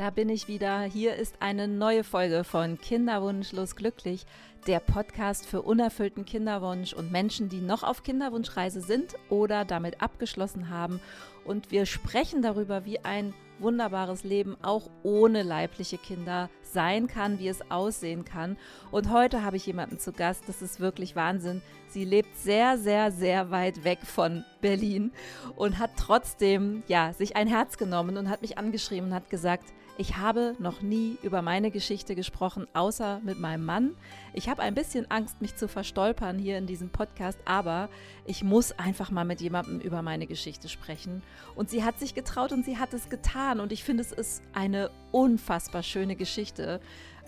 Da bin ich wieder. Hier ist eine neue Folge von Kinderwunschlos glücklich, der Podcast für unerfüllten Kinderwunsch und Menschen, die noch auf Kinderwunschreise sind oder damit abgeschlossen haben. Und wir sprechen darüber, wie ein wunderbares Leben auch ohne leibliche Kinder sein kann, wie es aussehen kann. Und heute habe ich jemanden zu Gast, das ist wirklich Wahnsinn. Sie lebt sehr, sehr, sehr weit weg von Berlin und hat trotzdem ja, sich ein Herz genommen und hat mich angeschrieben und hat gesagt, ich habe noch nie über meine Geschichte gesprochen, außer mit meinem Mann. Ich habe ein bisschen Angst, mich zu verstolpern hier in diesem Podcast, aber ich muss einfach mal mit jemandem über meine Geschichte sprechen. Und sie hat sich getraut und sie hat es getan. Und ich finde, es ist eine unfassbar schöne Geschichte.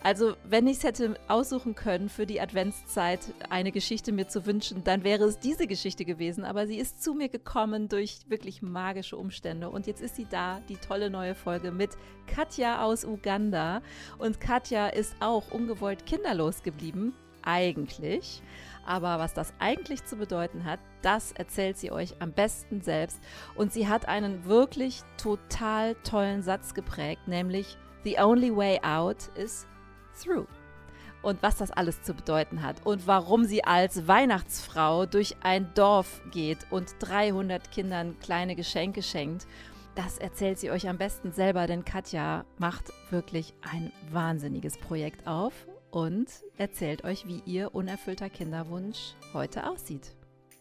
Also, wenn ich es hätte aussuchen können für die Adventszeit, eine Geschichte mir zu wünschen, dann wäre es diese Geschichte gewesen. Aber sie ist zu mir gekommen durch wirklich magische Umstände. Und jetzt ist sie da, die tolle neue Folge mit Katja aus Uganda. Und Katja ist auch ungewollt kinderlos geblieben, eigentlich. Aber was das eigentlich zu bedeuten hat, das erzählt sie euch am besten selbst. Und sie hat einen wirklich total tollen Satz geprägt, nämlich The only way out is Through. Und was das alles zu bedeuten hat und warum sie als Weihnachtsfrau durch ein Dorf geht und 300 Kindern kleine Geschenke schenkt, das erzählt sie euch am besten selber, denn Katja macht wirklich ein wahnsinniges Projekt auf und erzählt euch, wie ihr unerfüllter Kinderwunsch heute aussieht.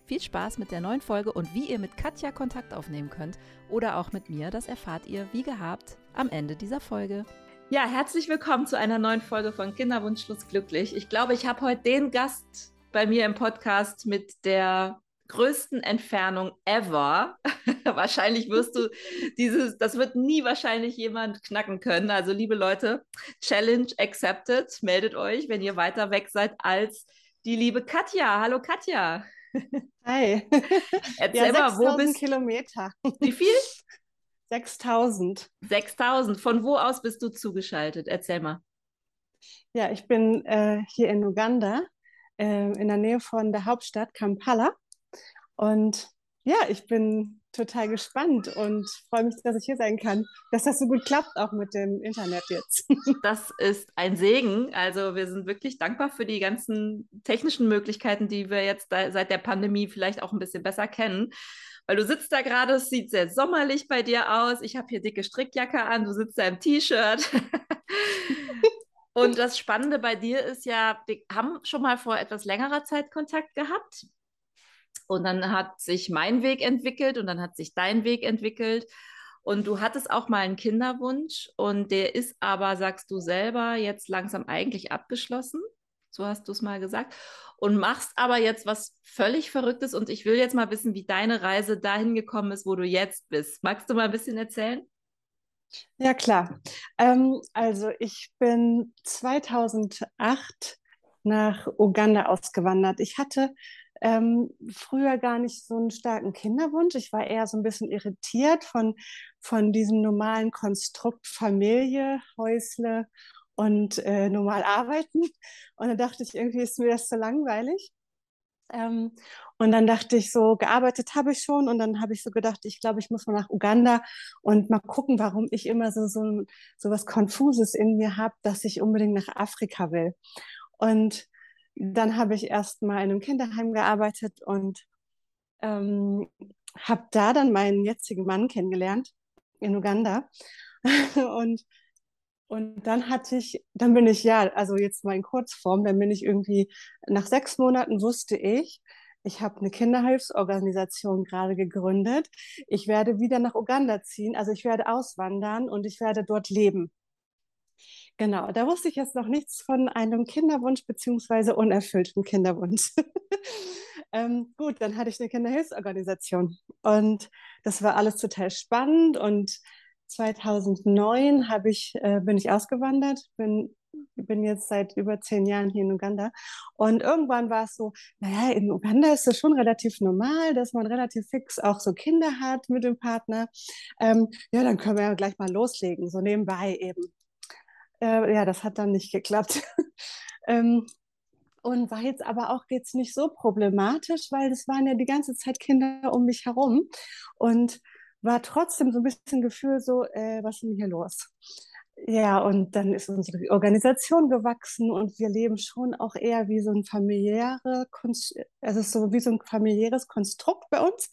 Viel Spaß mit der neuen Folge und wie ihr mit Katja Kontakt aufnehmen könnt oder auch mit mir, das erfahrt ihr wie gehabt am Ende dieser Folge. Ja, herzlich willkommen zu einer neuen Folge von Kinderwunschlos glücklich. Ich glaube, ich habe heute den Gast bei mir im Podcast mit der größten Entfernung ever. wahrscheinlich wirst du dieses, das wird nie wahrscheinlich jemand knacken können. Also, liebe Leute, Challenge accepted. Meldet euch, wenn ihr weiter weg seid als die liebe Katja. Hallo Katja. Hi. Erzähl ja, mal, wo bist du? Kilometer. Wie viel? 6000. 6000. Von wo aus bist du zugeschaltet? Erzähl mal. Ja, ich bin äh, hier in Uganda, äh, in der Nähe von der Hauptstadt Kampala. Und ja, ich bin total gespannt und freue mich, dass ich hier sein kann, dass das so gut klappt, auch mit dem Internet jetzt. Das ist ein Segen. Also wir sind wirklich dankbar für die ganzen technischen Möglichkeiten, die wir jetzt seit der Pandemie vielleicht auch ein bisschen besser kennen. Weil du sitzt da gerade, es sieht sehr sommerlich bei dir aus. Ich habe hier dicke Strickjacke an, du sitzt da im T-Shirt. Und das Spannende bei dir ist ja, wir haben schon mal vor etwas längerer Zeit Kontakt gehabt. Und dann hat sich mein Weg entwickelt und dann hat sich dein Weg entwickelt. Und du hattest auch mal einen Kinderwunsch und der ist aber, sagst du selber, jetzt langsam eigentlich abgeschlossen. So hast du es mal gesagt und machst aber jetzt was völlig Verrücktes und ich will jetzt mal wissen, wie deine Reise dahin gekommen ist, wo du jetzt bist. Magst du mal ein bisschen erzählen? Ja, klar. Ähm, also ich bin 2008 nach Uganda ausgewandert. Ich hatte ähm, früher gar nicht so einen starken Kinderwunsch. Ich war eher so ein bisschen irritiert von, von diesem normalen Konstrukt Familie, Häusle und äh, normal arbeiten. Und dann dachte ich, irgendwie ist mir das zu langweilig. Ähm, und dann dachte ich so, gearbeitet habe ich schon. Und dann habe ich so gedacht, ich glaube, ich muss mal nach Uganda und mal gucken, warum ich immer so, so, so was Konfuses in mir habe, dass ich unbedingt nach Afrika will. Und dann habe ich erst mal in einem Kinderheim gearbeitet und ähm, habe da dann meinen jetzigen Mann kennengelernt in Uganda. und und dann hatte ich, dann bin ich ja, also jetzt mal in Kurzform, dann bin ich irgendwie, nach sechs Monaten wusste ich, ich habe eine Kinderhilfsorganisation gerade gegründet. Ich werde wieder nach Uganda ziehen, also ich werde auswandern und ich werde dort leben. Genau, da wusste ich jetzt noch nichts von einem Kinderwunsch beziehungsweise unerfüllten Kinderwunsch. ähm, gut, dann hatte ich eine Kinderhilfsorganisation und das war alles total spannend und 2009 ich, äh, bin ich ausgewandert, bin, bin jetzt seit über zehn Jahren hier in Uganda. Und irgendwann war es so, naja, in Uganda ist es schon relativ normal, dass man relativ fix auch so Kinder hat mit dem Partner. Ähm, ja, dann können wir ja gleich mal loslegen, so nebenbei eben. Äh, ja, das hat dann nicht geklappt. ähm, und war jetzt aber auch jetzt nicht so problematisch, weil es waren ja die ganze Zeit Kinder um mich herum. Und war trotzdem so ein bisschen Gefühl so, äh, was ist denn hier los? ja, und dann ist unsere Organisation gewachsen und wir leben schon auch eher wie so ein familiäre, also so wie so ein familiäres Konstrukt bei uns.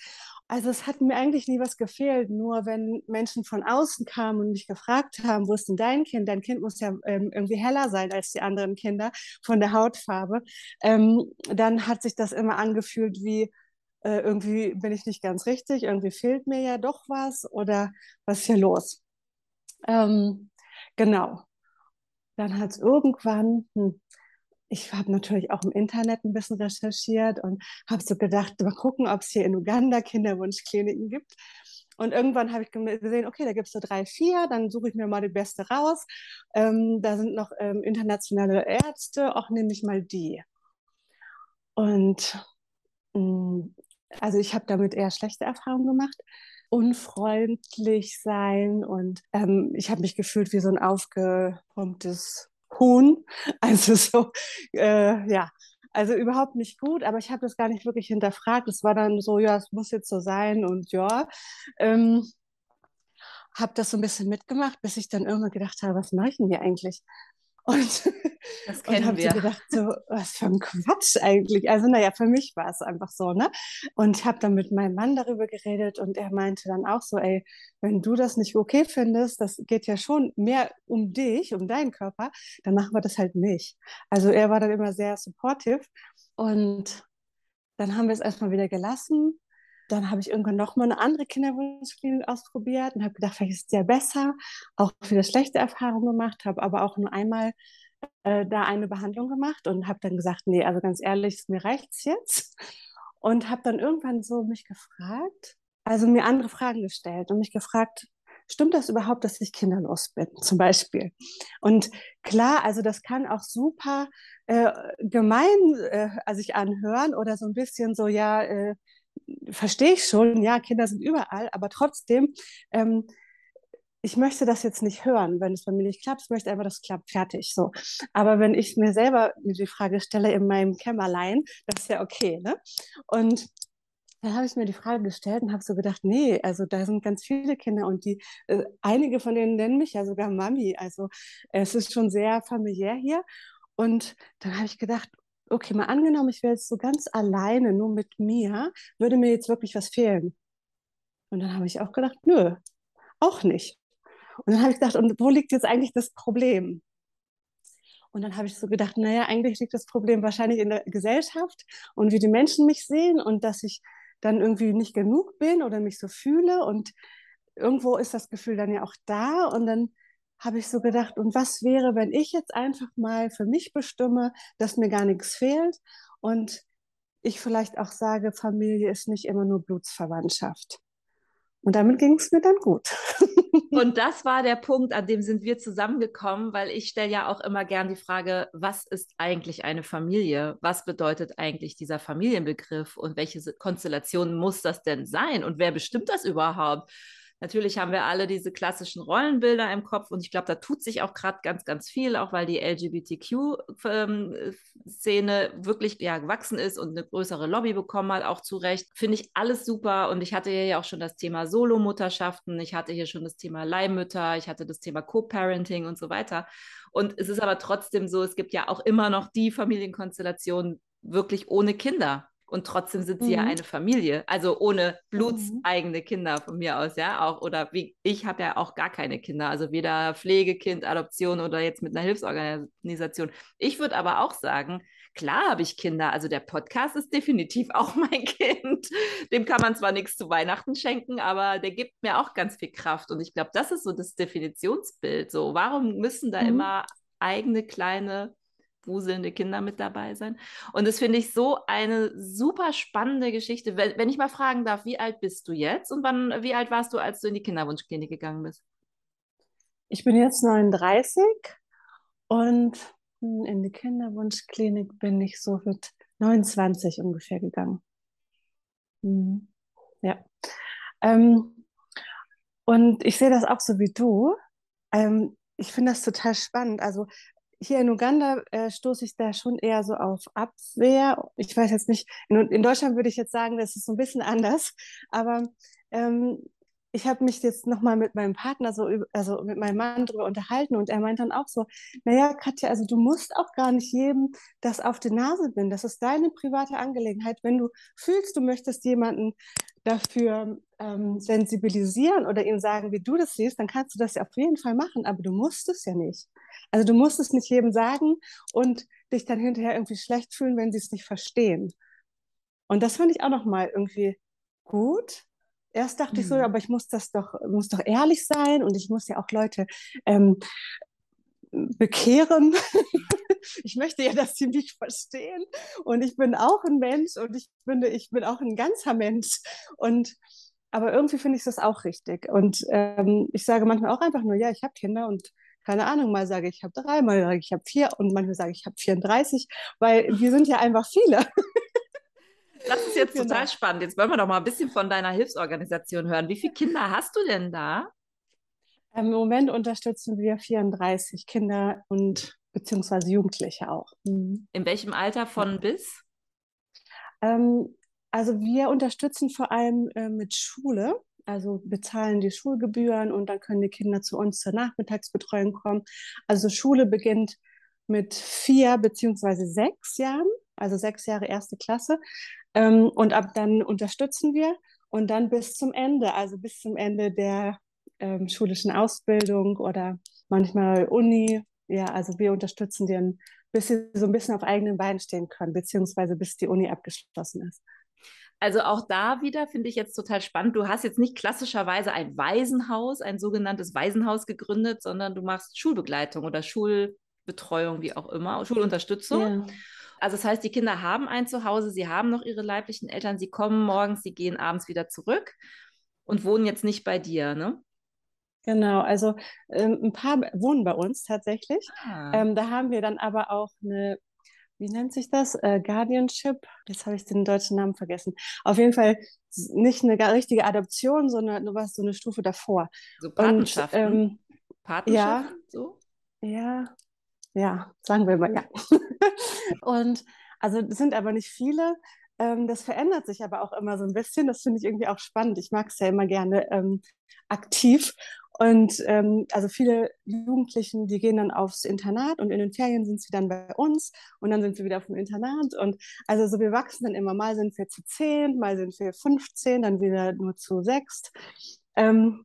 Also es hat mir eigentlich nie was gefehlt, nur wenn Menschen von außen kamen und mich gefragt haben, wo ist denn dein Kind? Dein Kind muss ja ähm, irgendwie heller sein als die anderen Kinder von der Hautfarbe. Ähm, dann hat sich das immer angefühlt wie, äh, irgendwie bin ich nicht ganz richtig, irgendwie fehlt mir ja doch was oder was ist hier los? Ähm, genau. Dann hat es irgendwann, hm, ich habe natürlich auch im Internet ein bisschen recherchiert und habe so gedacht, mal gucken, ob es hier in Uganda Kinderwunschkliniken gibt. Und irgendwann habe ich gesehen, okay, da gibt es so drei, vier, dann suche ich mir mal die beste raus. Ähm, da sind noch ähm, internationale Ärzte, auch nehme ich mal die. Und mh, mm, also ich habe damit eher schlechte Erfahrungen gemacht. Unfreundlich sein und ähm, ich habe mich gefühlt wie so ein aufgepumptes Huhn. Also so, äh, ja, also überhaupt nicht gut, aber ich habe das gar nicht wirklich hinterfragt. Es war dann so, ja, es muss jetzt so sein und ja. Ähm, habe das so ein bisschen mitgemacht, bis ich dann irgendwann gedacht habe, was mache ich denn hier eigentlich? Und, das kennen und habe so gedacht, so, was für ein Quatsch eigentlich. Also naja, für mich war es einfach so, ne? Und ich habe dann mit meinem Mann darüber geredet und er meinte dann auch so, ey, wenn du das nicht okay findest, das geht ja schon mehr um dich, um deinen Körper, dann machen wir das halt nicht. Also er war dann immer sehr supportive und dann haben wir es erstmal wieder gelassen dann habe ich irgendwann nochmal eine andere Kinderwunschklinik ausprobiert und habe gedacht, vielleicht ist es ja besser. Auch viele schlechte Erfahrungen gemacht, habe aber auch nur einmal äh, da eine Behandlung gemacht und habe dann gesagt, nee, also ganz ehrlich, mir reicht es jetzt. Und habe dann irgendwann so mich gefragt, also mir andere Fragen gestellt und mich gefragt, stimmt das überhaupt, dass ich kinderlos bin, zum Beispiel? Und klar, also das kann auch super äh, gemein äh, sich anhören oder so ein bisschen so, ja, äh, verstehe ich schon, ja, Kinder sind überall, aber trotzdem, ähm, ich möchte das jetzt nicht hören, wenn es bei mir nicht klappt. Ich möchte einfach, dass es klappt, fertig. So. Aber wenn ich mir selber die Frage stelle in meinem Kämmerlein, das ist ja okay. Ne? Und dann habe ich mir die Frage gestellt und habe so gedacht, nee, also da sind ganz viele Kinder und die, äh, einige von denen nennen mich ja sogar Mami. Also es ist schon sehr familiär hier. Und dann habe ich gedacht, okay, mal angenommen, ich wäre jetzt so ganz alleine, nur mit mir, würde mir jetzt wirklich was fehlen? Und dann habe ich auch gedacht, nö, auch nicht. Und dann habe ich gedacht, und wo liegt jetzt eigentlich das Problem? Und dann habe ich so gedacht, naja, eigentlich liegt das Problem wahrscheinlich in der Gesellschaft und wie die Menschen mich sehen und dass ich dann irgendwie nicht genug bin oder mich so fühle. Und irgendwo ist das Gefühl dann ja auch da. Und dann habe ich so gedacht, und was wäre, wenn ich jetzt einfach mal für mich bestimme, dass mir gar nichts fehlt und ich vielleicht auch sage, Familie ist nicht immer nur Blutsverwandtschaft. Und damit ging es mir dann gut. Und das war der Punkt, an dem sind wir zusammengekommen, weil ich stelle ja auch immer gern die Frage, was ist eigentlich eine Familie? Was bedeutet eigentlich dieser Familienbegriff und welche Konstellation muss das denn sein? Und wer bestimmt das überhaupt? Natürlich haben wir alle diese klassischen Rollenbilder im Kopf und ich glaube, da tut sich auch gerade ganz, ganz viel, auch weil die LGBTQ-Szene ähm, wirklich ja, gewachsen ist und eine größere Lobby bekommen hat, auch zu Recht. Finde ich alles super und ich hatte hier ja auch schon das Thema Solomutterschaften, ich hatte hier schon das Thema Leihmütter, ich hatte das Thema Co-Parenting und so weiter. Und es ist aber trotzdem so, es gibt ja auch immer noch die Familienkonstellation wirklich ohne Kinder. Und trotzdem sind sie mhm. ja eine Familie, also ohne blutseigene mhm. Kinder von mir aus, ja, auch oder wie ich habe ja auch gar keine Kinder, also weder Pflegekind, Adoption oder jetzt mit einer Hilfsorganisation. Ich würde aber auch sagen, klar habe ich Kinder, also der Podcast ist definitiv auch mein Kind. Dem kann man zwar nichts zu Weihnachten schenken, aber der gibt mir auch ganz viel Kraft und ich glaube, das ist so das Definitionsbild. So, warum müssen da mhm. immer eigene kleine wuselnde Kinder mit dabei sein. Und das finde ich so eine super spannende Geschichte. Wenn ich mal fragen darf, wie alt bist du jetzt und wann, wie alt warst du, als du in die Kinderwunschklinik gegangen bist? Ich bin jetzt 39 und in die Kinderwunschklinik bin ich so mit 29 ungefähr gegangen. Mhm. Ja. Ähm, und ich sehe das auch so wie du. Ähm, ich finde das total spannend. Also hier in Uganda äh, stoße ich da schon eher so auf Abwehr. Ich weiß jetzt nicht, in, in, Deutschland würde ich jetzt sagen, das ist so ein bisschen anders, aber ähm, ich habe mich jetzt nochmal mit meinem Partner so, also mit meinem Mann darüber unterhalten und er meint dann auch so, naja, Katja, also du musst auch gar nicht jedem das auf die Nase binden. Das ist deine private Angelegenheit. Wenn du fühlst, du möchtest jemanden dafür ähm, sensibilisieren oder ihm sagen, wie du das siehst, dann kannst du das ja auf jeden Fall machen, aber du musst es ja nicht. Also du musst es nicht jedem sagen und dich dann hinterher irgendwie schlecht fühlen, wenn sie es nicht verstehen. Und das fand ich auch nochmal irgendwie gut, Erst dachte mhm. ich so, mhm. aber ich muss das doch, muss doch ehrlich sein und ich muss ja auch Leute ähm, bekehren. ich möchte ja, dass sie mich verstehen. Und ich bin auch ein Mensch und ich finde, ich bin auch ein ganzer Mensch. Und aber irgendwie finde ich das auch richtig. Und ähm, ich sage manchmal auch einfach nur, ja, ich habe Kinder und keine Ahnung, mal sage ich, ich habe drei, mal sage ich, ich habe vier und manchmal sage ich, ich habe 34, weil wir sind ja einfach viele. Das ist jetzt genau. total spannend. Jetzt wollen wir doch mal ein bisschen von deiner Hilfsorganisation hören. Wie viele Kinder hast du denn da? Ähm, Im Moment unterstützen wir 34 Kinder und beziehungsweise Jugendliche auch. Mhm. In welchem Alter von ja. bis? Ähm, also wir unterstützen vor allem äh, mit Schule. Also bezahlen die Schulgebühren und dann können die Kinder zu uns zur Nachmittagsbetreuung kommen. Also Schule beginnt mit vier beziehungsweise sechs Jahren, also sechs Jahre erste Klasse. Ähm, und ab dann unterstützen wir und dann bis zum Ende, also bis zum Ende der ähm, schulischen Ausbildung oder manchmal Uni. Ja, also wir unterstützen die, bis sie so ein bisschen auf eigenen Beinen stehen können, beziehungsweise bis die Uni abgeschlossen ist. Also auch da wieder finde ich jetzt total spannend. Du hast jetzt nicht klassischerweise ein Waisenhaus, ein sogenanntes Waisenhaus gegründet, sondern du machst Schulbegleitung oder Schulbetreuung, wie auch immer, Schulunterstützung. Ja. Also das heißt, die Kinder haben ein Zuhause, sie haben noch ihre leiblichen Eltern, sie kommen morgens, sie gehen abends wieder zurück und wohnen jetzt nicht bei dir, ne? Genau, also ähm, ein paar wohnen bei uns tatsächlich. Ah. Ähm, da haben wir dann aber auch eine, wie nennt sich das? Äh, Guardianship. Jetzt habe ich den deutschen Namen vergessen. Auf jeden Fall nicht eine richtige Adoption, sondern nur was so eine Stufe davor. So Patenschaften. Und, ähm, Patenschaften, ja, so? Ja, ja, sagen wir mal ja. und also es sind aber nicht viele. Ähm, das verändert sich aber auch immer so ein bisschen. Das finde ich irgendwie auch spannend. Ich mag es ja immer gerne ähm, aktiv. Und ähm, also viele Jugendlichen, die gehen dann aufs Internat und in den Ferien sind sie dann bei uns und dann sind sie wieder auf dem Internat. Und also so wir wachsen dann immer. Mal sind wir zu zehn, mal sind wir 15, dann wieder nur zu sechs. Ähm,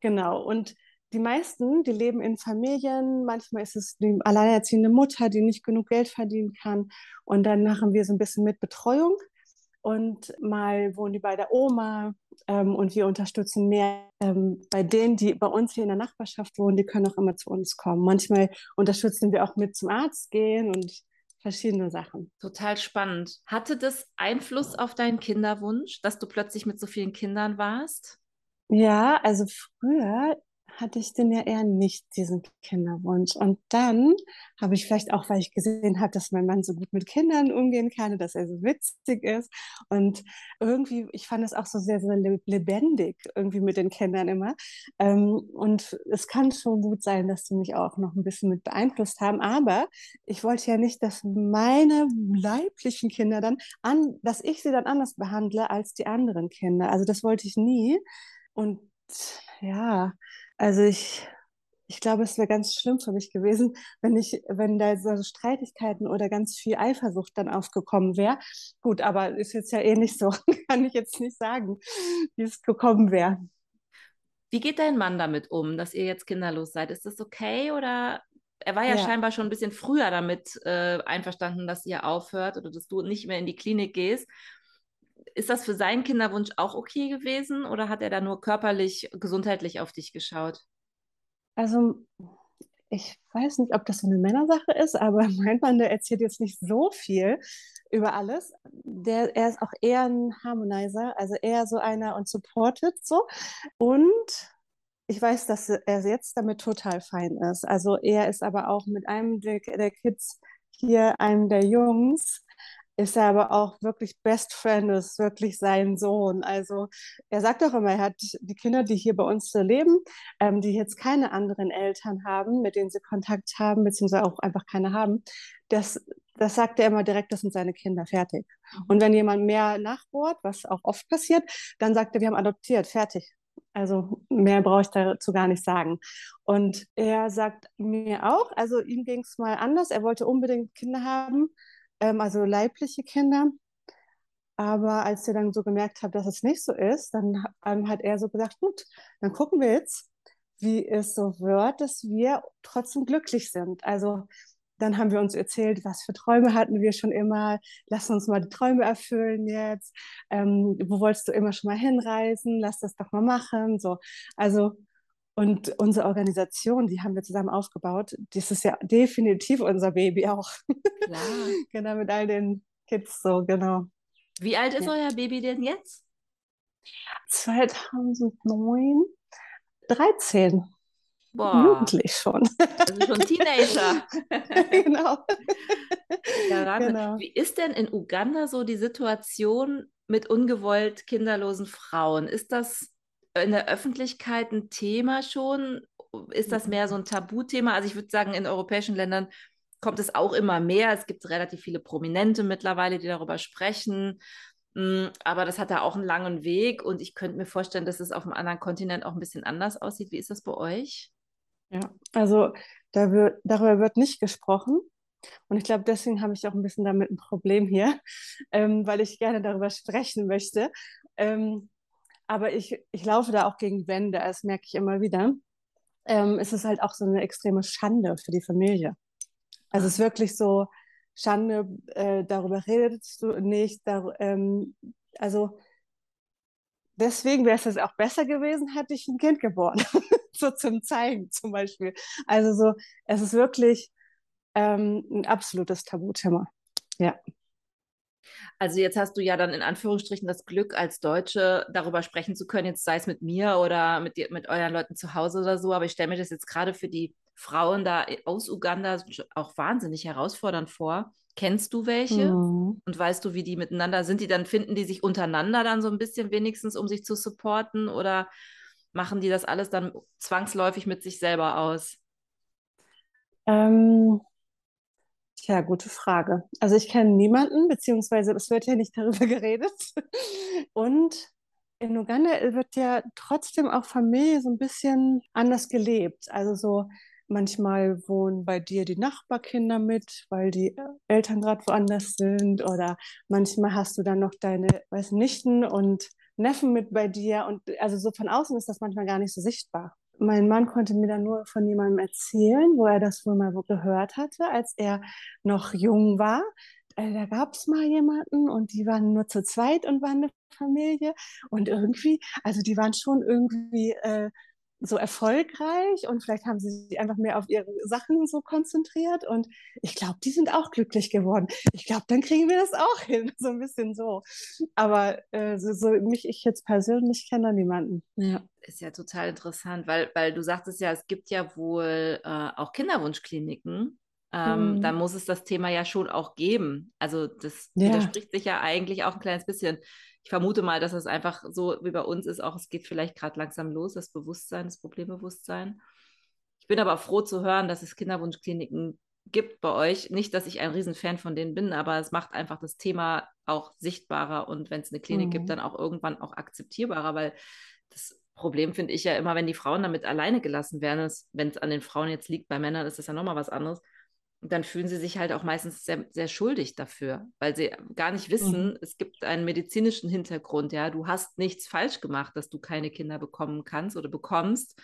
genau. Und die meisten, die leben in Familien. Manchmal ist es die alleinerziehende Mutter, die nicht genug Geld verdienen kann. Und dann machen wir so ein bisschen mit Betreuung. Und mal wohnen die bei der Oma ähm, und wir unterstützen mehr ähm, bei denen, die bei uns hier in der Nachbarschaft wohnen, die können auch immer zu uns kommen. Manchmal unterstützen wir auch mit zum Arzt gehen und verschiedene Sachen. Total spannend. Hatte das Einfluss auf deinen Kinderwunsch, dass du plötzlich mit so vielen Kindern warst? Ja, also früher hatte ich denn ja eher nicht diesen Kinderwunsch. Und dann habe ich vielleicht auch, weil ich gesehen habe, dass mein Mann so gut mit Kindern umgehen kann, dass er so witzig ist. Und irgendwie, ich fand es auch so sehr, sehr lebendig irgendwie mit den Kindern immer. Ähm, und es kann schon gut sein, dass die mich auch noch ein bisschen mit beeinflusst haben. Aber ich wollte ja nicht, dass meine leiblichen Kinder dann an, dass ich sie dann anders behandle als die anderen Kinder. Also das wollte ich nie. Und ja, also ich, ich glaube, es wäre ganz schlimm für mich gewesen, wenn ich, wenn da so Streitigkeiten oder ganz viel Eifersucht dann aufgekommen wäre. Gut, aber ist jetzt ja eh nicht so, kann ich jetzt nicht sagen, wie es gekommen wäre. Wie geht dein Mann damit um, dass ihr jetzt kinderlos seid? Ist das okay oder er war ja, ja. scheinbar schon ein bisschen früher damit äh, einverstanden, dass ihr aufhört oder dass du nicht mehr in die Klinik gehst. Ist das für seinen Kinderwunsch auch okay gewesen oder hat er da nur körperlich, gesundheitlich auf dich geschaut? Also, ich weiß nicht, ob das so eine Männersache ist, aber mein Mann, der erzählt jetzt nicht so viel über alles. Der, er ist auch eher ein Harmonizer, also eher so einer und supportet so. Und ich weiß, dass er jetzt damit total fein ist. Also er ist aber auch mit einem der, der Kids hier, einem der Jungs, ist er aber auch wirklich Best Friend, ist wirklich sein Sohn. Also er sagt auch immer, er hat die Kinder, die hier bei uns leben, ähm, die jetzt keine anderen Eltern haben, mit denen sie Kontakt haben, beziehungsweise auch einfach keine haben, das, das sagt er immer direkt, das sind seine Kinder, fertig. Mhm. Und wenn jemand mehr nachbohrt, was auch oft passiert, dann sagt er, wir haben adoptiert, fertig. Also mehr brauche ich dazu gar nicht sagen. Und er sagt mir auch, also ihm ging es mal anders. Er wollte unbedingt Kinder haben, ähm, also leibliche Kinder. Aber als er dann so gemerkt hat, dass es nicht so ist, dann ähm, hat er so gesagt, gut, dann gucken wir jetzt, wie es so wird, dass wir trotzdem glücklich sind. Also dann haben wir uns erzählt, was für Träume hatten wir schon immer. Lass uns mal die Träume erfüllen jetzt. Ähm, wo wolltest du immer schon mal hinreisen? Lass das doch mal machen. So, also und unsere Organisation, die haben wir zusammen aufgebaut. Das ist ja definitiv unser Baby auch. Klar. genau mit all den Kids so genau. Wie alt ist ja. euer Baby denn jetzt? 2009, 13. Boah. Jugendlich schon. Also schon Teenager. genau. Ja, genau. Wie ist denn in Uganda so die Situation mit ungewollt kinderlosen Frauen? Ist das in der Öffentlichkeit ein Thema schon? Ist das mehr so ein Tabuthema? Also ich würde sagen, in europäischen Ländern kommt es auch immer mehr. Es gibt relativ viele Prominente mittlerweile, die darüber sprechen. Mm, aber das hat da auch einen langen Weg und ich könnte mir vorstellen, dass es auf einem anderen Kontinent auch ein bisschen anders aussieht. Wie ist das bei euch? Ja, also da wird, darüber wird nicht gesprochen. Und ich glaube, deswegen habe ich auch ein bisschen damit ein Problem hier, ähm, weil ich gerne darüber sprechen möchte. Ähm, aber ich, ich laufe da auch gegen Wände, das merke ich immer wieder. Ähm, es ist halt auch so eine extreme Schande für die Familie. Also es ist wirklich so, Schande, äh, darüber redest du nicht. Dar ähm, also deswegen wäre es auch besser gewesen, hätte ich ein Kind geboren. so zum Zeigen zum Beispiel. Also so, es ist wirklich ähm, ein absolutes Tabuthema. Ja. Also jetzt hast du ja dann in Anführungsstrichen das Glück, als Deutsche darüber sprechen zu können, jetzt sei es mit mir oder mit, mit euren Leuten zu Hause oder so, aber ich stelle mir das jetzt gerade für die Frauen da aus Uganda auch wahnsinnig herausfordernd vor. Kennst du welche? Mhm. Und weißt du, wie die miteinander sind? Die dann finden die sich untereinander dann so ein bisschen wenigstens, um sich zu supporten? Oder machen die das alles dann zwangsläufig mit sich selber aus? Ähm, tja, gute Frage. Also ich kenne niemanden, beziehungsweise es wird ja nicht darüber geredet. Und in Uganda wird ja trotzdem auch Familie so ein bisschen anders gelebt. Also so manchmal wohnen bei dir die Nachbarkinder mit, weil die Eltern gerade woanders sind. Oder manchmal hast du dann noch deine weiß, Nichten und Neffen mit bei dir. Und also so von außen ist das manchmal gar nicht so sichtbar. Mein Mann konnte mir dann nur von jemandem erzählen, wo er das wohl mal gehört hatte, als er noch jung war. Äh, da gab es mal jemanden und die waren nur zu zweit und waren eine Familie. Und irgendwie, also die waren schon irgendwie äh, so erfolgreich und vielleicht haben sie sich einfach mehr auf ihre Sachen so konzentriert und ich glaube, die sind auch glücklich geworden. Ich glaube, dann kriegen wir das auch hin, so ein bisschen so. Aber äh, so, so, mich, ich jetzt persönlich kenne niemanden. Ja. Ist ja total interessant, weil, weil du sagtest ja, es gibt ja wohl äh, auch Kinderwunschkliniken. Ähm, mhm. Dann muss es das Thema ja schon auch geben. Also das ja. widerspricht sich ja eigentlich auch ein kleines bisschen ich vermute mal, dass es einfach so wie bei uns ist, auch es geht vielleicht gerade langsam los, das Bewusstsein, das Problembewusstsein. Ich bin aber froh zu hören, dass es Kinderwunschkliniken gibt bei euch. Nicht, dass ich ein Riesenfan von denen bin, aber es macht einfach das Thema auch sichtbarer und wenn es eine Klinik mhm. gibt, dann auch irgendwann auch akzeptierbarer, weil das Problem finde ich ja immer, wenn die Frauen damit alleine gelassen werden, wenn es an den Frauen jetzt liegt, bei Männern ist das ja nochmal was anderes dann fühlen sie sich halt auch meistens sehr, sehr schuldig dafür, weil sie gar nicht wissen, mhm. es gibt einen medizinischen Hintergrund, ja, du hast nichts falsch gemacht, dass du keine Kinder bekommen kannst oder bekommst,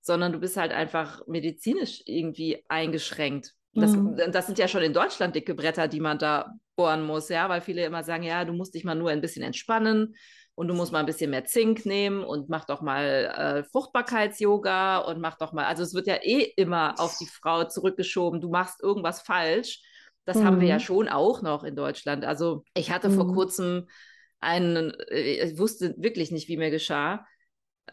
sondern du bist halt einfach medizinisch irgendwie eingeschränkt. Das, mhm. das sind ja schon in Deutschland dicke Bretter, die man da bohren muss, ja, weil viele immer sagen, ja, du musst dich mal nur ein bisschen entspannen, und du musst mal ein bisschen mehr Zink nehmen und mach doch mal äh, Fruchtbarkeits-Yoga und mach doch mal, also es wird ja eh immer auf die Frau zurückgeschoben, du machst irgendwas falsch. Das mhm. haben wir ja mhm. schon auch noch in Deutschland. Also ich hatte mhm. vor kurzem einen, äh, ich wusste wirklich nicht, wie mir geschah,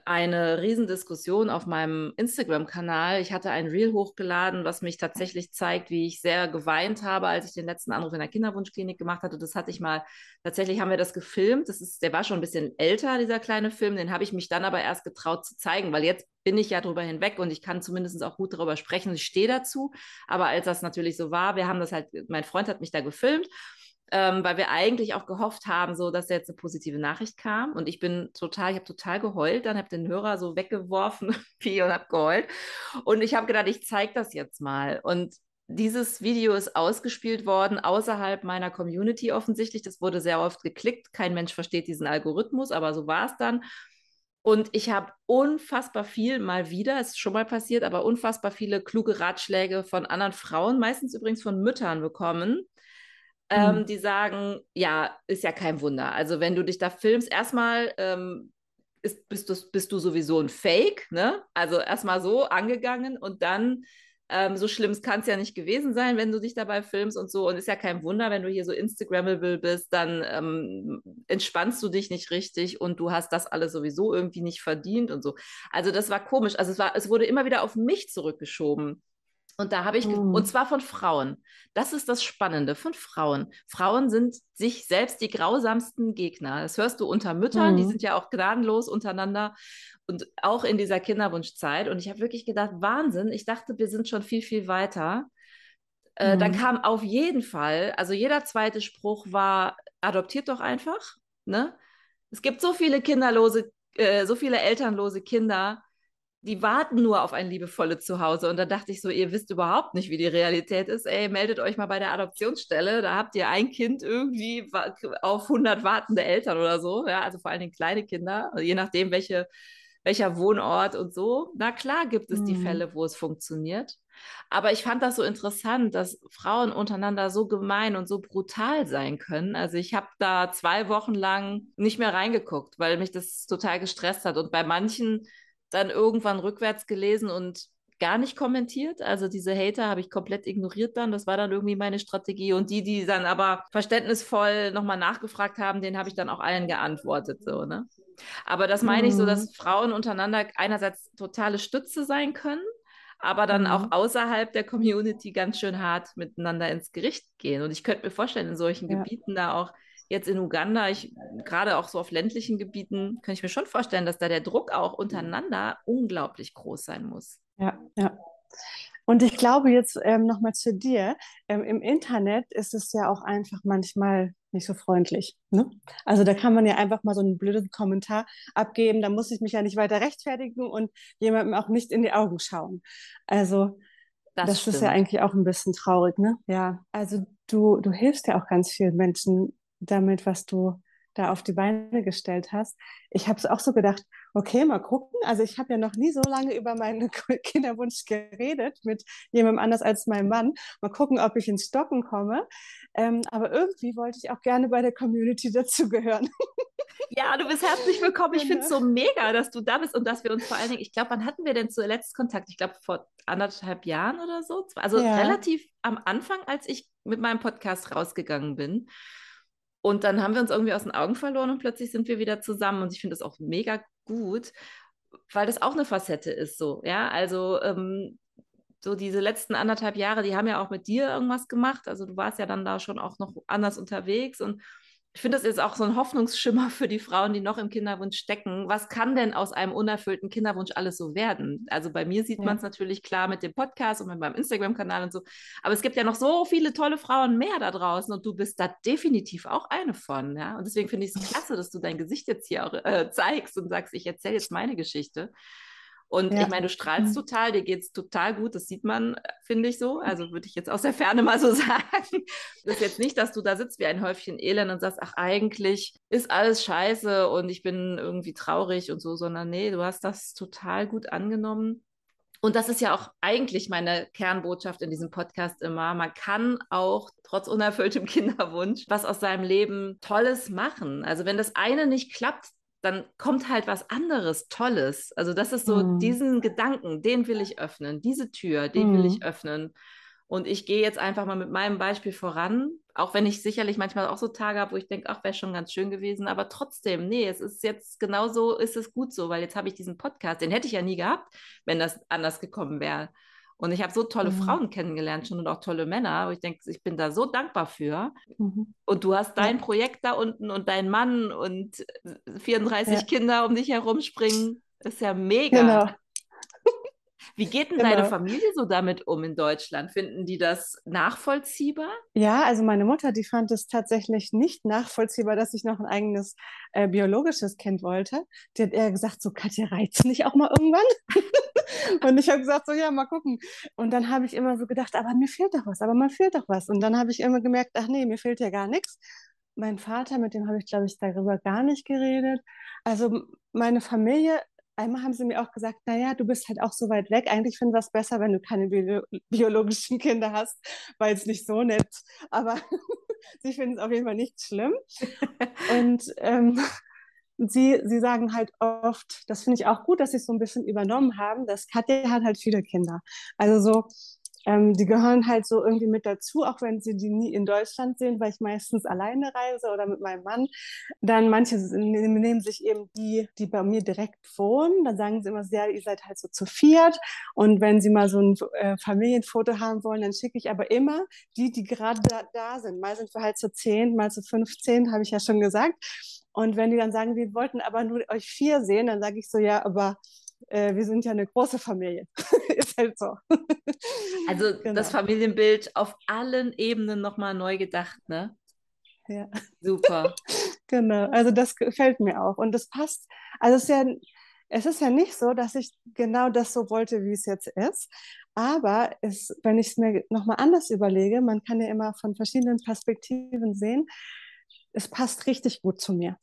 eine Riesendiskussion auf meinem Instagram-Kanal. Ich hatte ein Reel hochgeladen, was mich tatsächlich zeigt, wie ich sehr geweint habe, als ich den letzten Anruf in der Kinderwunschklinik gemacht hatte. Das hatte ich mal, tatsächlich haben wir das gefilmt. Das ist, der war schon ein bisschen älter, dieser kleine Film. Den habe ich mich dann aber erst getraut zu zeigen, weil jetzt bin ich ja drüber hinweg und ich kann zumindest auch gut darüber sprechen. Ich stehe dazu. Aber als das natürlich so war, wir haben das halt, mein Freund hat mich da gefilmt ähm, weil wir eigentlich auch gehofft haben, so dass jetzt eine positive Nachricht kam. Und ich bin total, ich habe total geheult, dann habe den Hörer so weggeworfen und habe geheult. Und ich habe gedacht, ich zeige das jetzt mal. Und dieses Video ist ausgespielt worden außerhalb meiner Community offensichtlich. Das wurde sehr oft geklickt. Kein Mensch versteht diesen Algorithmus, aber so war es dann. Und ich habe unfassbar viel mal wieder, es ist schon mal passiert, aber unfassbar viele kluge Ratschläge von anderen Frauen, meistens übrigens von Müttern bekommen, ähm, mhm. die sagen, ja, ist ja kein Wunder. Also wenn du dich da filmst, erstmal ähm, ist, bist, du, bist du sowieso ein Fake, ne? Also erstmal so angegangen und dann ähm, so schlimm kann es ja nicht gewesen sein, wenn du dich dabei filmst und so. Und ist ja kein Wunder, wenn du hier so Instagrammable bist, dann ähm, entspannst du dich nicht richtig und du hast das alles sowieso irgendwie nicht verdient und so. Also das war komisch. Also es war, es wurde immer wieder auf mich zurückgeschoben. Und da habe ich, mhm. und zwar von Frauen. Das ist das Spannende, von Frauen. Frauen sind sich selbst die grausamsten Gegner. Das hörst du unter Müttern, mhm. die sind ja auch gnadenlos untereinander und auch in dieser Kinderwunschzeit. Und ich habe wirklich gedacht, Wahnsinn, ich dachte, wir sind schon viel, viel weiter. Äh, mhm. Dann kam auf jeden Fall, also jeder zweite Spruch war, adoptiert doch einfach. Ne? Es gibt so viele kinderlose, äh, so viele elternlose Kinder, die warten nur auf ein liebevolles Zuhause. Und da dachte ich so, ihr wisst überhaupt nicht, wie die Realität ist. Ey, meldet euch mal bei der Adoptionsstelle. Da habt ihr ein Kind irgendwie auf 100 wartende Eltern oder so. Ja, also vor allen Dingen kleine Kinder, also je nachdem, welche welcher Wohnort und so. Na klar gibt es mhm. die Fälle, wo es funktioniert. Aber ich fand das so interessant, dass Frauen untereinander so gemein und so brutal sein können. Also ich habe da zwei Wochen lang nicht mehr reingeguckt, weil mich das total gestresst hat. Und bei manchen dann irgendwann rückwärts gelesen und gar nicht kommentiert. Also diese Hater habe ich komplett ignoriert dann. Das war dann irgendwie meine Strategie. Und die, die dann aber verständnisvoll nochmal nachgefragt haben, denen habe ich dann auch allen geantwortet. So, ne? Aber das meine ich so, dass mhm. Frauen untereinander einerseits totale Stütze sein können, aber dann mhm. auch außerhalb der Community ganz schön hart miteinander ins Gericht gehen. Und ich könnte mir vorstellen, in solchen ja. Gebieten da auch jetzt in Uganda, ich gerade auch so auf ländlichen Gebieten, kann ich mir schon vorstellen, dass da der Druck auch untereinander unglaublich groß sein muss. Ja, ja. Und ich glaube jetzt ähm, nochmal zu dir, ähm, im Internet ist es ja auch einfach manchmal nicht so freundlich. Ne? Also da kann man ja einfach mal so einen blöden Kommentar abgeben, da muss ich mich ja nicht weiter rechtfertigen und jemandem auch nicht in die Augen schauen. Also das, das ist ja eigentlich auch ein bisschen traurig, ne? Ja, also du, du hilfst ja auch ganz vielen Menschen damit, was du da auf die Beine gestellt hast. Ich habe es auch so gedacht, okay, mal gucken. Also ich habe ja noch nie so lange über meinen Kinderwunsch geredet mit jemandem anders als meinem Mann. Mal gucken, ob ich ins Stocken komme. Ähm, aber irgendwie wollte ich auch gerne bei der Community dazugehören. Ja, du bist herzlich willkommen. Ich finde es so mega, dass du da bist und dass wir uns vor allen Dingen, ich glaube, wann hatten wir denn zuletzt Kontakt? Ich glaube, vor anderthalb Jahren oder so. Also ja. relativ am Anfang, als ich mit meinem Podcast rausgegangen bin. Und dann haben wir uns irgendwie aus den Augen verloren und plötzlich sind wir wieder zusammen. Und ich finde das auch mega gut, weil das auch eine Facette ist so. Ja, also ähm, so diese letzten anderthalb Jahre, die haben ja auch mit dir irgendwas gemacht. Also du warst ja dann da schon auch noch anders unterwegs und ich finde, das ist auch so ein Hoffnungsschimmer für die Frauen, die noch im Kinderwunsch stecken. Was kann denn aus einem unerfüllten Kinderwunsch alles so werden? Also bei mir sieht ja. man es natürlich klar mit dem Podcast und mit meinem Instagram-Kanal und so. Aber es gibt ja noch so viele tolle Frauen mehr da draußen und du bist da definitiv auch eine von. Ja? Und deswegen finde ich es klasse, dass du dein Gesicht jetzt hier auch äh, zeigst und sagst, ich erzähle jetzt meine Geschichte. Und ja. ich meine, du strahlst mhm. total, dir geht es total gut, das sieht man, finde ich so. Also würde ich jetzt aus der Ferne mal so sagen. Das ist jetzt nicht, dass du da sitzt wie ein Häufchen Elend und sagst, ach, eigentlich ist alles scheiße und ich bin irgendwie traurig und so, sondern nee, du hast das total gut angenommen. Und das ist ja auch eigentlich meine Kernbotschaft in diesem Podcast immer. Man kann auch trotz unerfülltem Kinderwunsch was aus seinem Leben Tolles machen. Also wenn das eine nicht klappt, dann kommt halt was anderes, Tolles. Also das ist so mhm. diesen Gedanken, den will ich öffnen, diese Tür, den mhm. will ich öffnen. Und ich gehe jetzt einfach mal mit meinem Beispiel voran, auch wenn ich sicherlich manchmal auch so Tage habe, wo ich denke, ach, wäre schon ganz schön gewesen, aber trotzdem, nee, es ist jetzt genauso, ist es gut so, weil jetzt habe ich diesen Podcast, den hätte ich ja nie gehabt, wenn das anders gekommen wäre. Und ich habe so tolle mhm. Frauen kennengelernt schon und auch tolle Männer, wo ich denke, ich bin da so dankbar für. Mhm. Und du hast dein ja. Projekt da unten und dein Mann und 34 ja. Kinder um dich herum springen. ist ja mega. Genau. Wie geht denn genau. deine Familie so damit um in Deutschland? Finden die das nachvollziehbar? Ja, also meine Mutter, die fand es tatsächlich nicht nachvollziehbar, dass ich noch ein eigenes äh, biologisches Kind wollte. Die hat eher gesagt, so Katja, reizt nicht auch mal irgendwann? und ich habe gesagt, so ja, mal gucken. Und dann habe ich immer so gedacht, aber mir fehlt doch was, aber mir fehlt doch was. Und dann habe ich immer gemerkt, ach nee, mir fehlt ja gar nichts. Mein Vater, mit dem habe ich, glaube ich, darüber gar nicht geredet. Also meine Familie einmal haben sie mir auch gesagt, naja, du bist halt auch so weit weg. Eigentlich finden wir es besser, wenn du keine bio biologischen Kinder hast, weil es nicht so nett. Aber sie finden es auf jeden Fall nicht schlimm. Und ähm, sie, sie sagen halt oft, das finde ich auch gut, dass sie es so ein bisschen übernommen haben, dass Katja hat halt viele Kinder. Also so, ähm, die gehören halt so irgendwie mit dazu, auch wenn sie die nie in Deutschland sehen, weil ich meistens alleine reise oder mit meinem Mann. Dann manche nehmen sich eben die, die bei mir direkt wohnen. Dann sagen sie immer, ja, ihr seid halt so zu viert. Und wenn sie mal so ein äh, Familienfoto haben wollen, dann schicke ich aber immer die, die gerade da, da sind. Mal sind wir halt zu zehn, mal zu 15, habe ich ja schon gesagt. Und wenn die dann sagen, wir wollten aber nur euch vier sehen, dann sage ich so, ja, aber äh, wir sind ja eine große Familie. ist halt so. Also genau. das Familienbild auf allen Ebenen nochmal neu gedacht, ne? Ja. Super. genau, also das gefällt mir auch. Und das passt. Also es ist ja, es ist ja nicht so, dass ich genau das so wollte, wie es jetzt ist. Aber es, wenn ich es mir nochmal anders überlege, man kann ja immer von verschiedenen Perspektiven sehen, es passt richtig gut zu mir.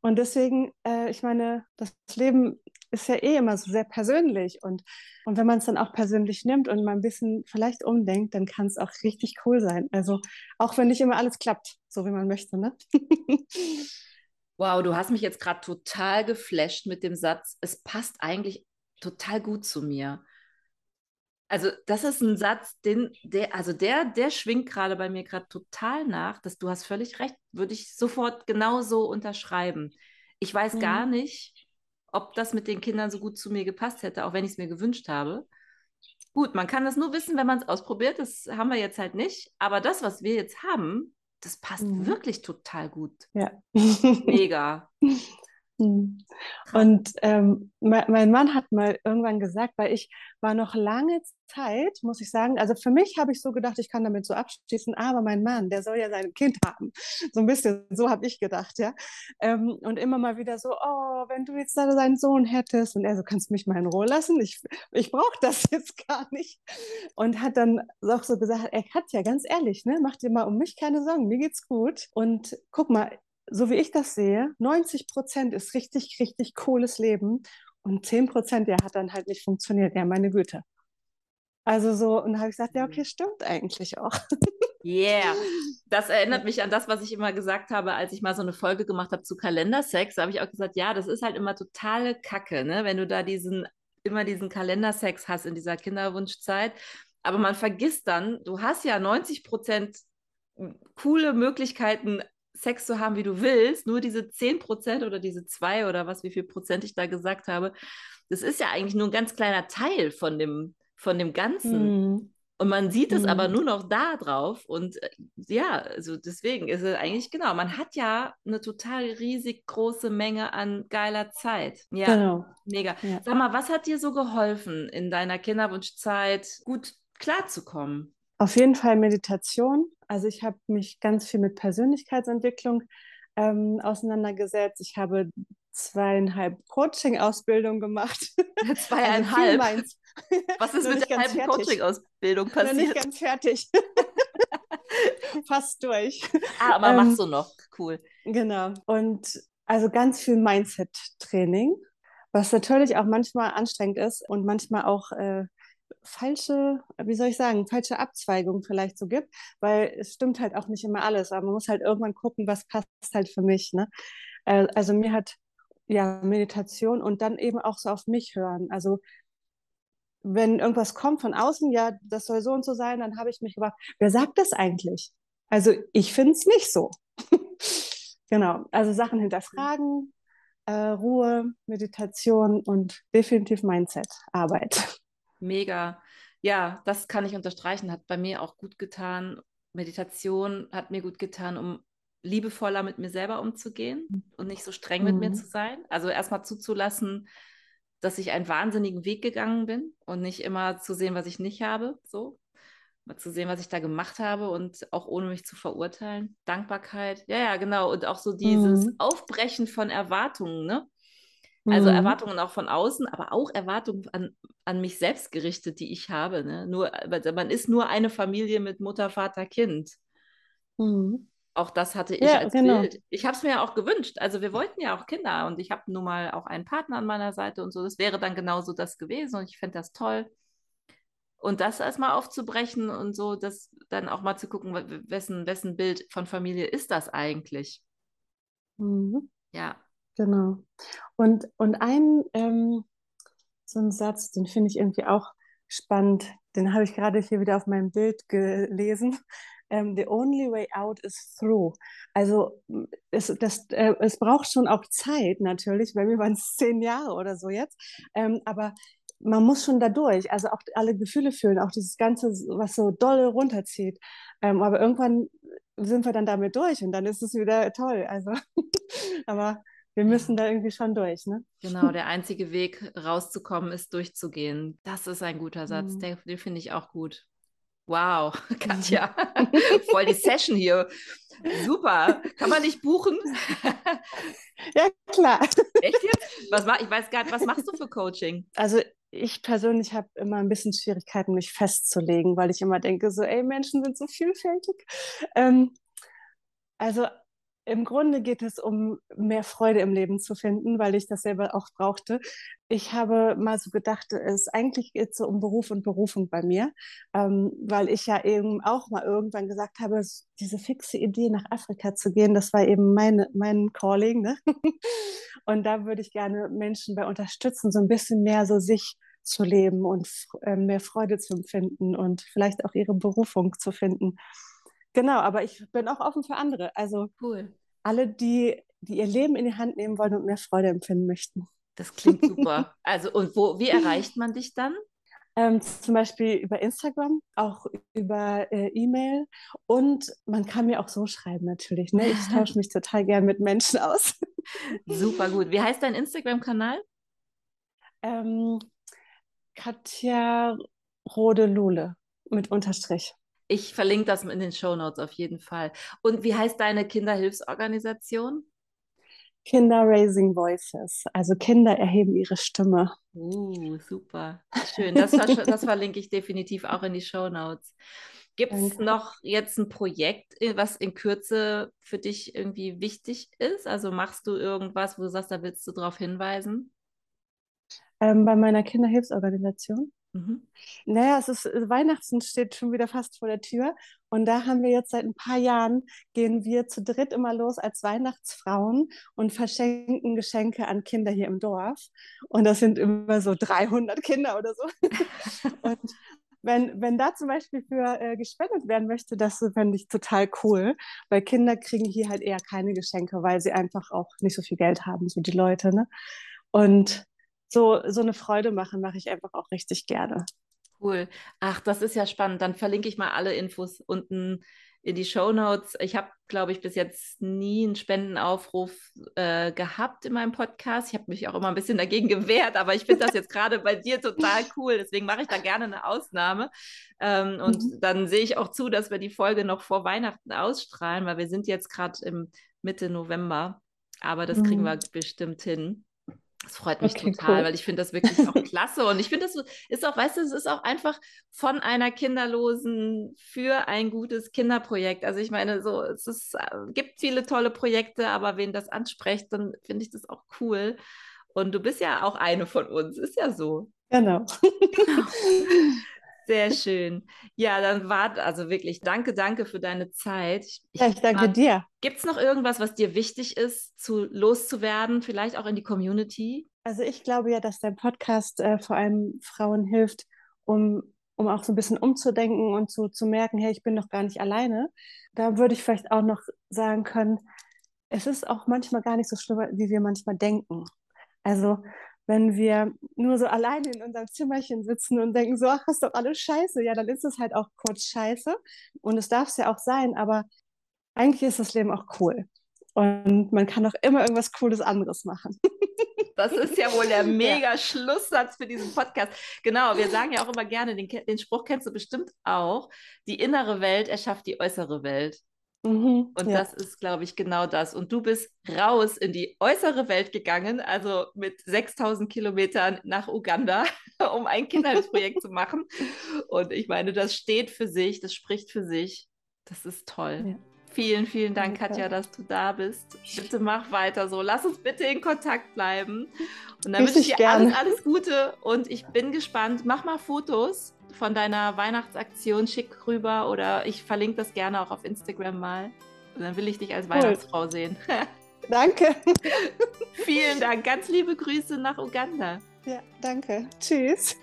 Und deswegen, äh, ich meine, das Leben ist ja eh immer so sehr persönlich. Und, und wenn man es dann auch persönlich nimmt und mal ein bisschen vielleicht umdenkt, dann kann es auch richtig cool sein. Also auch wenn nicht immer alles klappt, so wie man möchte. Ne? wow, du hast mich jetzt gerade total geflasht mit dem Satz, es passt eigentlich total gut zu mir. Also, das ist ein Satz, den, der, also der, der schwingt gerade bei mir gerade total nach, dass du hast völlig recht, würde ich sofort genauso unterschreiben. Ich weiß mhm. gar nicht, ob das mit den Kindern so gut zu mir gepasst hätte, auch wenn ich es mir gewünscht habe. Gut, man kann das nur wissen, wenn man es ausprobiert. Das haben wir jetzt halt nicht. Aber das, was wir jetzt haben, das passt mhm. wirklich total gut. Ja. Mega. Hm. Und ähm, mein Mann hat mal irgendwann gesagt, weil ich war noch lange Zeit, muss ich sagen, also für mich habe ich so gedacht, ich kann damit so abschließen, aber mein Mann, der soll ja sein Kind haben. So ein bisschen, so habe ich gedacht, ja. Ähm, und immer mal wieder so, oh, wenn du jetzt da seinen Sohn hättest und er so, kannst du mich mal in Ruhe lassen? Ich, ich brauche das jetzt gar nicht. Und hat dann auch so gesagt, er hat ja ganz ehrlich, ne, mach dir mal um mich keine Sorgen, mir geht's gut. Und guck mal, so wie ich das sehe, 90 Prozent ist richtig, richtig cooles Leben und 10 Prozent, der hat dann halt nicht funktioniert. Ja, meine Güte. Also so, und da habe ich gesagt, ja, okay, stimmt eigentlich auch. Yeah. Das erinnert mich an das, was ich immer gesagt habe, als ich mal so eine Folge gemacht habe zu Kalendersex. Da habe ich auch gesagt, ja, das ist halt immer totale Kacke, ne? Wenn du da diesen, immer diesen Kalendersex hast in dieser Kinderwunschzeit. Aber man vergisst dann, du hast ja 90 Prozent coole Möglichkeiten, Sex zu haben, wie du willst, nur diese 10% oder diese 2 oder was, wie viel Prozent ich da gesagt habe, das ist ja eigentlich nur ein ganz kleiner Teil von dem, von dem Ganzen. Mhm. Und man sieht es mhm. aber nur noch da drauf. Und äh, ja, also deswegen ist es eigentlich genau, man hat ja eine total riesig große Menge an geiler Zeit. Ja, genau. mega. Ja. Sag mal, was hat dir so geholfen in deiner Kinderwunschzeit, gut klarzukommen? Auf jeden Fall Meditation. Also ich habe mich ganz viel mit Persönlichkeitsentwicklung ähm, auseinandergesetzt. Ich habe zweieinhalb Coaching-Ausbildung gemacht. Zweieinhalb? Also Was ist mit der halben Coaching-Ausbildung passiert? Noch nicht ganz fertig. Fast durch. Ah, aber ähm, machst du noch. Cool. Genau. Und also ganz viel Mindset-Training, was natürlich auch manchmal anstrengend ist und manchmal auch äh, falsche, wie soll ich sagen, falsche Abzweigung vielleicht so gibt, weil es stimmt halt auch nicht immer alles, aber man muss halt irgendwann gucken, was passt halt für mich. Ne? Äh, also mir hat ja Meditation und dann eben auch so auf mich hören. Also wenn irgendwas kommt von außen, ja, das soll so und so sein, dann habe ich mich gefragt, wer sagt das eigentlich? Also ich finde es nicht so. genau, also Sachen hinterfragen, äh, Ruhe, Meditation und definitiv Mindset-Arbeit. Mega. Ja, das kann ich unterstreichen. Hat bei mir auch gut getan. Meditation hat mir gut getan, um liebevoller mit mir selber umzugehen und nicht so streng mhm. mit mir mhm. zu sein. Also erstmal zuzulassen, dass ich einen wahnsinnigen Weg gegangen bin und nicht immer zu sehen, was ich nicht habe, so. Mal zu sehen, was ich da gemacht habe und auch ohne mich zu verurteilen. Dankbarkeit, ja, ja, genau. Und auch so dieses mhm. Aufbrechen von Erwartungen, ne? Also mhm. Erwartungen auch von außen, aber auch Erwartungen an, an mich selbst gerichtet, die ich habe. Ne? Nur, man ist nur eine Familie mit Mutter, Vater, Kind. Mhm. Auch das hatte ich ja, als genau. Bild. Ich habe es mir ja auch gewünscht. Also wir wollten ja auch Kinder und ich habe nun mal auch einen Partner an meiner Seite und so. Das wäre dann genauso das gewesen und ich fände das toll. Und das erstmal aufzubrechen und so, das dann auch mal zu gucken, wessen, wessen Bild von Familie ist das eigentlich? Mhm. Ja. Genau. Und, und ein, ähm, so ein Satz, den finde ich irgendwie auch spannend, den habe ich gerade hier wieder auf meinem Bild gelesen. Ähm, the only way out is through. Also es, das, äh, es braucht schon auch Zeit natürlich, bei mir waren es zehn Jahre oder so jetzt, ähm, aber man muss schon da durch, also auch alle Gefühle fühlen, auch dieses Ganze, was so dolle runterzieht. Ähm, aber irgendwann sind wir dann damit durch und dann ist es wieder toll. Also, aber wir müssen da irgendwie schon durch, ne? Genau, der einzige Weg rauszukommen ist durchzugehen. Das ist ein guter Satz, mhm. den, den finde ich auch gut. Wow, Katja, voll die Session hier. Super. Kann man nicht buchen? ja, klar. Echt jetzt? Was, ich weiß gar nicht, was machst du für Coaching? Also ich persönlich habe immer ein bisschen Schwierigkeiten, mich festzulegen, weil ich immer denke, so, ey, Menschen sind so vielfältig. Ähm, also im Grunde geht es um mehr Freude im Leben zu finden, weil ich das selber auch brauchte. Ich habe mal so gedacht, es eigentlich geht so um Beruf und Berufung bei mir, ähm, weil ich ja eben auch mal irgendwann gesagt habe, diese fixe Idee nach Afrika zu gehen, das war eben meine, mein Calling. Ne? Und da würde ich gerne Menschen bei unterstützen, so ein bisschen mehr so sich zu leben und äh, mehr Freude zu empfinden und vielleicht auch ihre Berufung zu finden. Genau, aber ich bin auch offen für andere. Also cool. alle, die, die ihr Leben in die Hand nehmen wollen und mehr Freude empfinden möchten. Das klingt super. also und wo, wie erreicht man dich dann? Ähm, zum Beispiel über Instagram, auch über äh, E-Mail und man kann mir auch so schreiben natürlich. Ne? Ich tausche mich total gern mit Menschen aus. Super gut. Wie heißt dein Instagram-Kanal? Ähm, Katja Rode Lule mit Unterstrich. Ich verlinke das in den Show Notes auf jeden Fall. Und wie heißt deine Kinderhilfsorganisation? Kinder Raising Voices, also Kinder erheben ihre Stimme. Uh, super. Schön. Das, das verlinke ich definitiv auch in die Show Notes. Gibt es noch jetzt ein Projekt, was in Kürze für dich irgendwie wichtig ist? Also machst du irgendwas, wo du sagst, da willst du darauf hinweisen? Ähm, bei meiner Kinderhilfsorganisation. Mhm. Naja, es ist äh, Weihnachten steht schon wieder fast vor der Tür und da haben wir jetzt seit ein paar Jahren gehen wir zu dritt immer los als Weihnachtsfrauen und verschenken Geschenke an Kinder hier im Dorf und das sind immer so 300 Kinder oder so und wenn, wenn da zum Beispiel für äh, gespendet werden möchte, das fände ich total cool, weil Kinder kriegen hier halt eher keine Geschenke, weil sie einfach auch nicht so viel Geld haben, so die Leute, ne? Und so, so eine Freude machen, mache ich einfach auch richtig gerne. Cool. Ach, das ist ja spannend. Dann verlinke ich mal alle Infos unten in die Show Notes. Ich habe, glaube ich, bis jetzt nie einen Spendenaufruf äh, gehabt in meinem Podcast. Ich habe mich auch immer ein bisschen dagegen gewehrt, aber ich finde das jetzt gerade bei dir total cool. Deswegen mache ich da gerne eine Ausnahme. Ähm, und mhm. dann sehe ich auch zu, dass wir die Folge noch vor Weihnachten ausstrahlen, weil wir sind jetzt gerade im Mitte November. Aber das kriegen mhm. wir bestimmt hin. Das freut mich okay, total, cool. weil ich finde das wirklich auch klasse. Und ich finde, das ist auch, weißt du, es ist auch einfach von einer Kinderlosen für ein gutes Kinderprojekt. Also ich meine, so, es ist, äh, gibt viele tolle Projekte, aber wen das anspricht, dann finde ich das auch cool. Und du bist ja auch eine von uns, ist ja so. Genau. Sehr schön. Ja, dann war also wirklich danke, danke für deine Zeit. Ich, ja, ich danke frag, dir. Gibt es noch irgendwas, was dir wichtig ist, zu loszuwerden, vielleicht auch in die Community? Also ich glaube ja, dass dein Podcast äh, vor allem Frauen hilft, um, um auch so ein bisschen umzudenken und zu, zu merken, hey, ich bin doch gar nicht alleine. Da würde ich vielleicht auch noch sagen können, es ist auch manchmal gar nicht so schlimm, wie wir manchmal denken. Also wenn wir nur so alleine in unserem Zimmerchen sitzen und denken, so, ach, ist doch alles scheiße, ja, dann ist es halt auch kurz scheiße. Und es darf es ja auch sein, aber eigentlich ist das Leben auch cool. Und man kann auch immer irgendwas Cooles anderes machen. Das ist ja wohl der mega. Schlusssatz für diesen Podcast. Genau, wir sagen ja auch immer gerne, den, den Spruch kennst du bestimmt auch, die innere Welt erschafft die äußere Welt. Mhm, und ja. das ist, glaube ich, genau das. Und du bist raus in die äußere Welt gegangen, also mit 6000 Kilometern nach Uganda, um ein Kinderhilfsprojekt zu machen. Und ich meine, das steht für sich, das spricht für sich. Das ist toll. Ja. Vielen, vielen Dank, Danke. Katja, dass du da bist. Bitte mach weiter so. Lass uns bitte in Kontakt bleiben. Und dann wünsche ich dir gerne. alles, alles Gute. Und ich bin gespannt. Mach mal Fotos von deiner Weihnachtsaktion, schick rüber oder ich verlinke das gerne auch auf Instagram mal. Und dann will ich dich als cool. Weihnachtsfrau sehen. Danke. Vielen Dank. Ganz liebe Grüße nach Uganda. Ja, danke. Tschüss.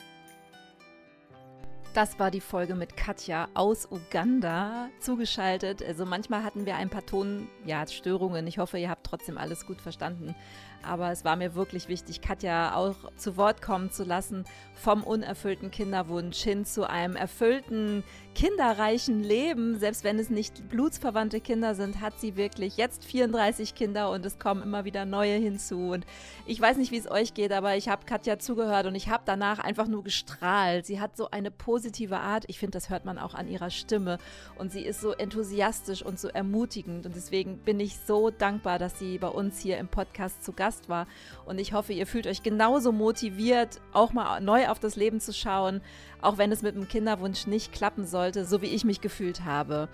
Das war die Folge mit Katja aus Uganda zugeschaltet. Also manchmal hatten wir ein paar Tonstörungen. Ja, ich hoffe, ihr habt trotzdem alles gut verstanden. Aber es war mir wirklich wichtig, Katja auch zu Wort kommen zu lassen, vom unerfüllten Kinderwunsch hin zu einem erfüllten, kinderreichen Leben. Selbst wenn es nicht blutsverwandte Kinder sind, hat sie wirklich jetzt 34 Kinder und es kommen immer wieder neue hinzu. Und ich weiß nicht, wie es euch geht, aber ich habe Katja zugehört und ich habe danach einfach nur gestrahlt. Sie hat so eine positive Art. Ich finde, das hört man auch an ihrer Stimme. Und sie ist so enthusiastisch und so ermutigend. Und deswegen bin ich so dankbar, dass sie bei uns hier im Podcast zu Gast war. Und ich hoffe, ihr fühlt euch genauso motiviert, auch mal neu auf das Leben zu schauen, auch wenn es mit dem Kinderwunsch nicht klappen sollte, so wie ich mich gefühlt habe.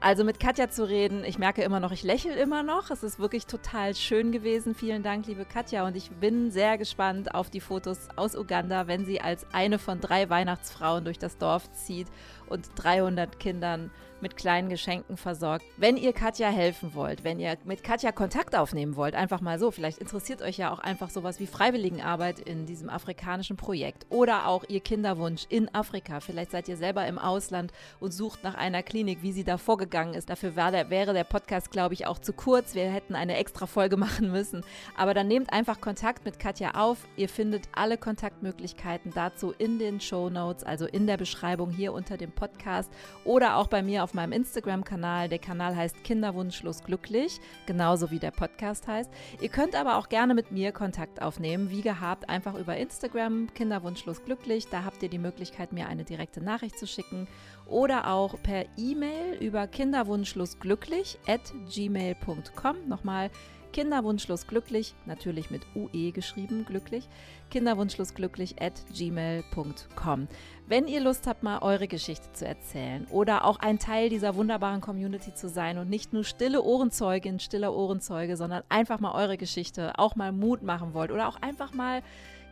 Also mit Katja zu reden, ich merke immer noch, ich lächle immer noch. Es ist wirklich total schön gewesen. Vielen Dank, liebe Katja. Und ich bin sehr gespannt auf die Fotos aus Uganda, wenn sie als eine von drei Weihnachtsfrauen durch das Dorf zieht und 300 Kindern mit kleinen Geschenken versorgt. Wenn ihr Katja helfen wollt, wenn ihr mit Katja Kontakt aufnehmen wollt, einfach mal so, vielleicht interessiert euch ja auch einfach sowas wie Freiwilligenarbeit in diesem afrikanischen Projekt oder auch ihr Kinderwunsch in Afrika. Vielleicht seid ihr selber im Ausland und sucht nach einer Klinik, wie sie da vorgegangen ist. Dafür der, wäre der Podcast, glaube ich, auch zu kurz. Wir hätten eine extra Folge machen müssen. Aber dann nehmt einfach Kontakt mit Katja auf. Ihr findet alle Kontaktmöglichkeiten dazu in den Show Notes, also in der Beschreibung hier unter dem Podcast oder auch bei mir auf meinem Instagram-Kanal. Der Kanal heißt Kinderwunschlos glücklich, genauso wie der Podcast heißt. Ihr könnt aber auch gerne mit mir Kontakt aufnehmen, wie gehabt, einfach über Instagram Kinderwunschlos glücklich. Da habt ihr die Möglichkeit, mir eine direkte Nachricht zu schicken oder auch per E-Mail über kinderwunschlosglücklich at gmail.com. Nochmal Kinderwunschlos glücklich, natürlich mit UE geschrieben, glücklich, kinderwunschlos glücklich at gmail.com. Wenn ihr Lust habt, mal eure Geschichte zu erzählen oder auch ein Teil dieser wunderbaren Community zu sein und nicht nur stille Ohrenzeugin, stiller Ohrenzeuge, sondern einfach mal eure Geschichte auch mal Mut machen wollt oder auch einfach mal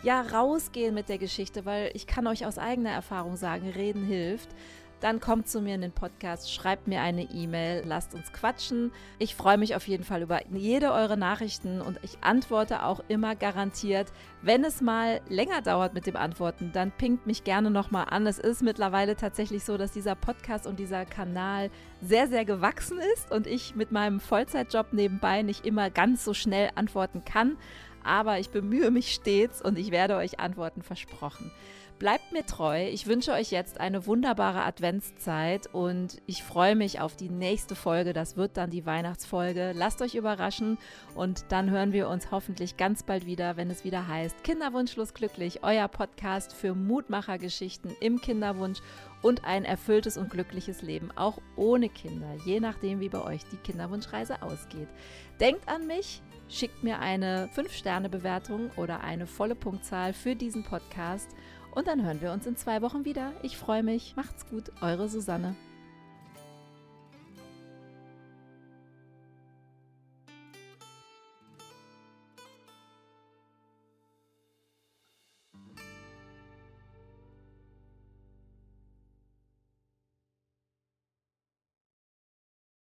ja rausgehen mit der Geschichte, weil ich kann euch aus eigener Erfahrung sagen, reden hilft dann kommt zu mir in den Podcast, schreibt mir eine E-Mail, lasst uns quatschen. Ich freue mich auf jeden Fall über jede eure Nachrichten und ich antworte auch immer garantiert. Wenn es mal länger dauert mit dem Antworten, dann pinkt mich gerne nochmal an. Es ist mittlerweile tatsächlich so, dass dieser Podcast und dieser Kanal sehr, sehr gewachsen ist und ich mit meinem Vollzeitjob nebenbei nicht immer ganz so schnell antworten kann. Aber ich bemühe mich stets und ich werde euch Antworten versprochen. Bleibt mir treu. Ich wünsche euch jetzt eine wunderbare Adventszeit und ich freue mich auf die nächste Folge. Das wird dann die Weihnachtsfolge. Lasst euch überraschen und dann hören wir uns hoffentlich ganz bald wieder, wenn es wieder heißt Kinderwunschlos glücklich, euer Podcast für Mutmachergeschichten im Kinderwunsch und ein erfülltes und glückliches Leben, auch ohne Kinder, je nachdem, wie bei euch die Kinderwunschreise ausgeht. Denkt an mich, schickt mir eine 5-Sterne-Bewertung oder eine volle Punktzahl für diesen Podcast und dann hören wir uns in zwei Wochen wieder. Ich freue mich. Macht's gut, eure Susanne.